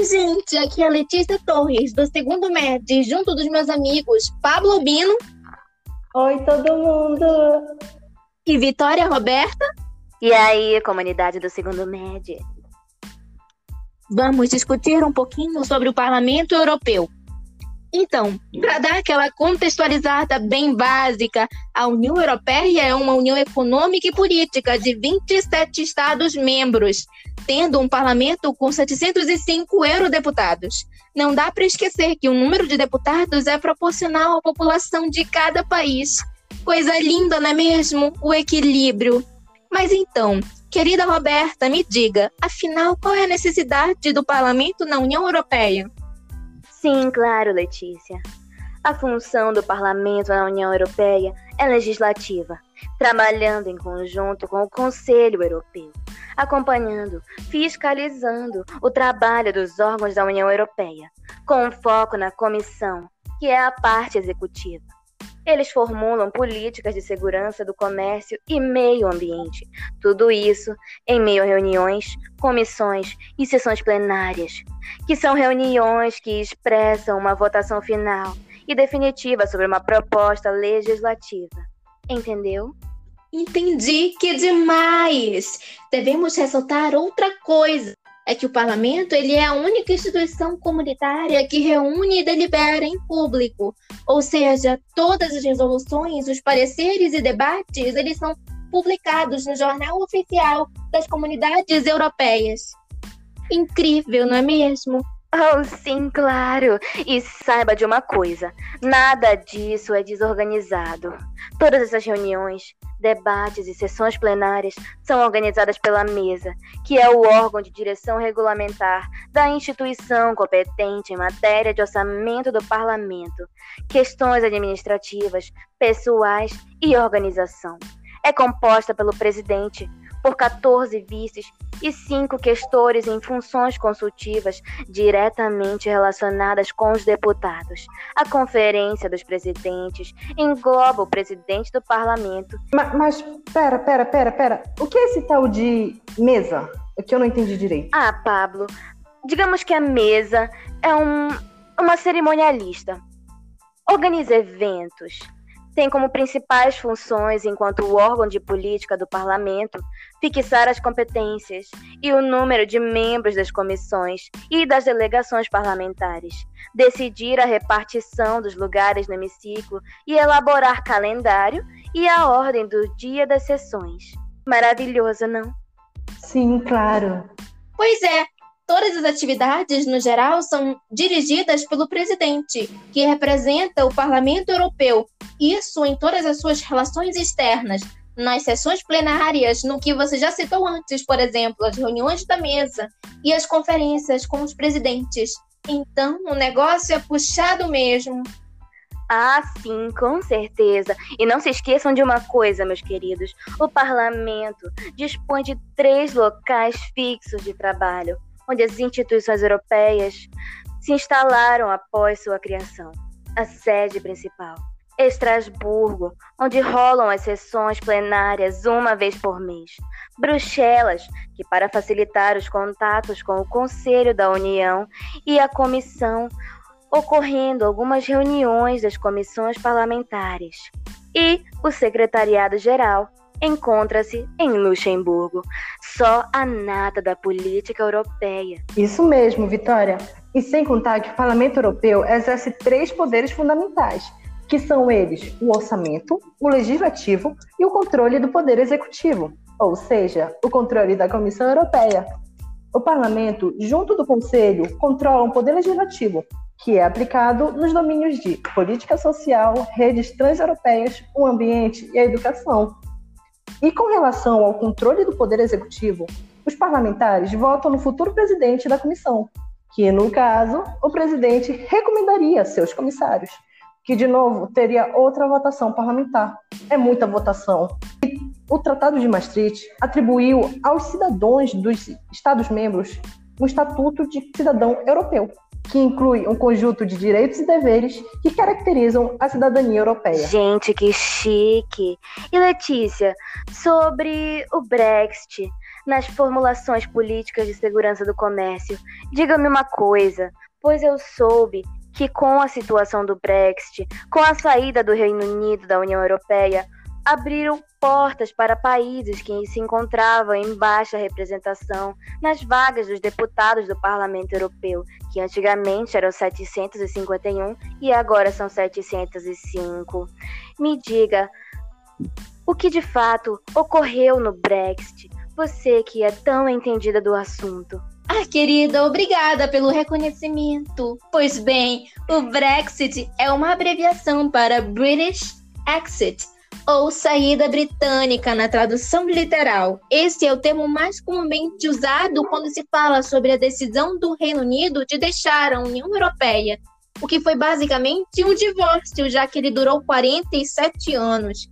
Oi, gente, aqui é a Letícia Torres, do segundo MED, junto dos meus amigos Pablo Bino. Oi, todo mundo! E Vitória Roberta. E aí, comunidade do segundo MED? Vamos discutir um pouquinho sobre o Parlamento Europeu. Então, para dar aquela contextualizada bem básica, a União Europeia é uma união econômica e política de 27 Estados-membros, tendo um parlamento com 705 eurodeputados. Não dá para esquecer que o número de deputados é proporcional à população de cada país. Coisa linda, não é mesmo? O equilíbrio. Mas então, querida Roberta, me diga, afinal, qual é a necessidade do parlamento na União Europeia? Sim, claro, Letícia. A função do parlamento na União Europeia é legislativa, trabalhando em conjunto com o Conselho Europeu, acompanhando, fiscalizando o trabalho dos órgãos da União Europeia, com foco na Comissão, que é a parte executiva. Eles formulam políticas de segurança do comércio e meio ambiente. Tudo isso em meio a reuniões, comissões e sessões plenárias, que são reuniões que expressam uma votação final e definitiva sobre uma proposta legislativa. Entendeu? Entendi, que demais! Devemos ressaltar outra coisa é que o parlamento ele é a única instituição comunitária que reúne e delibera em público, ou seja, todas as resoluções, os pareceres e debates, eles são publicados no jornal oficial das comunidades europeias. Incrível, não é mesmo? Oh, sim, claro. E saiba de uma coisa: nada disso é desorganizado. Todas essas reuniões, debates e sessões plenárias são organizadas pela mesa, que é o órgão de direção regulamentar da instituição competente em matéria de orçamento do parlamento, questões administrativas, pessoais e organização. É composta pelo presidente, por 14 vices e cinco questores em funções consultivas diretamente relacionadas com os deputados. A Conferência dos Presidentes engloba o presidente do parlamento. Mas, mas pera, pera, pera, pera. O que é esse tal de mesa? É que eu não entendi direito. Ah, Pablo, digamos que a mesa é um, uma cerimonialista. Organiza eventos, tem como principais funções, enquanto órgão de política do parlamento, fixar as competências e o número de membros das comissões e das delegações parlamentares, decidir a repartição dos lugares no hemiciclo e elaborar calendário e a ordem do dia das sessões. Maravilhoso, não? Sim, claro. Pois é, Todas as atividades, no geral, são dirigidas pelo presidente, que representa o Parlamento Europeu, isso em todas as suas relações externas, nas sessões plenárias, no que você já citou antes, por exemplo, as reuniões da mesa e as conferências com os presidentes. Então, o negócio é puxado mesmo. Ah, sim, com certeza. E não se esqueçam de uma coisa, meus queridos: o parlamento dispõe de três locais fixos de trabalho onde as instituições europeias se instalaram após sua criação. A sede principal, Estrasburgo, onde rolam as sessões plenárias uma vez por mês. Bruxelas, que para facilitar os contatos com o Conselho da União e a Comissão, ocorrendo algumas reuniões das comissões parlamentares. E o Secretariado Geral, encontra-se em Luxemburgo. Só a nata da política europeia. Isso mesmo, Vitória. E sem contar que o Parlamento Europeu exerce três poderes fundamentais, que são eles o orçamento, o legislativo e o controle do poder executivo, ou seja, o controle da Comissão Europeia. O parlamento, junto do Conselho, controla o poder legislativo, que é aplicado nos domínios de política social, redes transeuropeias, o ambiente e a educação. E com relação ao controle do Poder Executivo, os parlamentares votam no futuro presidente da comissão, que, no caso, o presidente recomendaria seus comissários, que, de novo, teria outra votação parlamentar. É muita votação. E o Tratado de Maastricht atribuiu aos cidadãos dos Estados-membros um estatuto de cidadão europeu que inclui um conjunto de direitos e deveres que caracterizam a cidadania europeia. Gente, que chique! E Letícia, sobre o Brexit, nas formulações políticas de segurança do comércio. Diga-me uma coisa, pois eu soube que com a situação do Brexit, com a saída do Reino Unido da União Europeia, abriram portas para países que se encontravam em baixa representação nas vagas dos deputados do Parlamento Europeu, que antigamente eram 751 e agora são 705. Me diga, o que de fato ocorreu no Brexit? Você que é tão entendida do assunto. Ah, querida, obrigada pelo reconhecimento. Pois bem, o Brexit é uma abreviação para British Exit ou saída britânica na tradução literal. Esse é o termo mais comumente usado quando se fala sobre a decisão do Reino Unido de deixar a União Europeia, o que foi basicamente um divórcio, já que ele durou 47 anos.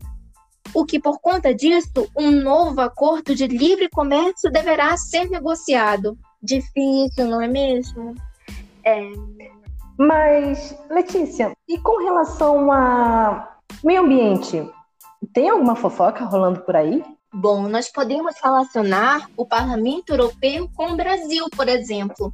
O que, por conta disso, um novo acordo de livre comércio deverá ser negociado. Difícil, não é mesmo? É. Mas, Letícia, e com relação a meio ambiente? Tem alguma fofoca rolando por aí? Bom, nós podemos relacionar o Parlamento Europeu com o Brasil, por exemplo.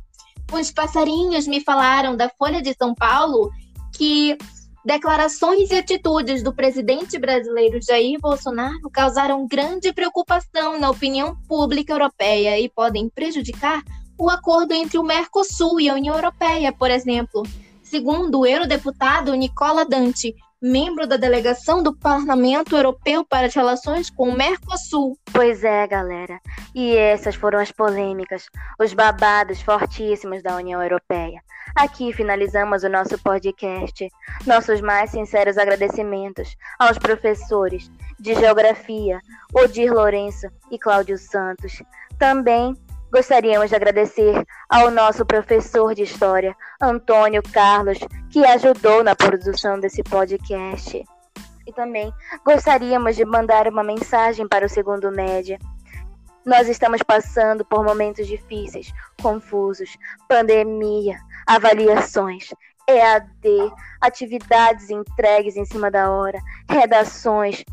Os passarinhos me falaram da Folha de São Paulo que declarações e atitudes do presidente brasileiro Jair Bolsonaro causaram grande preocupação na opinião pública europeia e podem prejudicar o acordo entre o Mercosul e a União Europeia, por exemplo. Segundo o eurodeputado Nicola Dante, membro da delegação do Parlamento Europeu para as relações com o Mercosul. Pois é, galera. E essas foram as polêmicas, os babados fortíssimos da União Europeia. Aqui finalizamos o nosso podcast. Nossos mais sinceros agradecimentos aos professores de Geografia, Odir Lourenço e Cláudio Santos. Também Gostaríamos de agradecer ao nosso professor de História, Antônio Carlos, que ajudou na produção desse podcast. E também gostaríamos de mandar uma mensagem para o segundo média. Nós estamos passando por momentos difíceis, confusos, pandemia, avaliações, EAD, atividades entregues em cima da hora, redações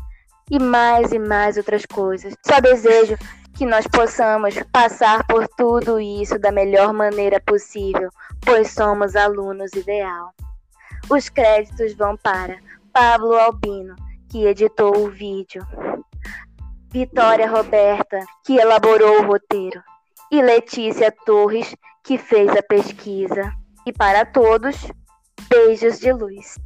e mais e mais outras coisas. Só desejo que nós possamos passar por tudo isso da melhor maneira possível, pois somos alunos ideal. Os créditos vão para Pablo Albino, que editou o vídeo, Vitória Roberta, que elaborou o roteiro, e Letícia Torres, que fez a pesquisa. E para todos, beijos de luz.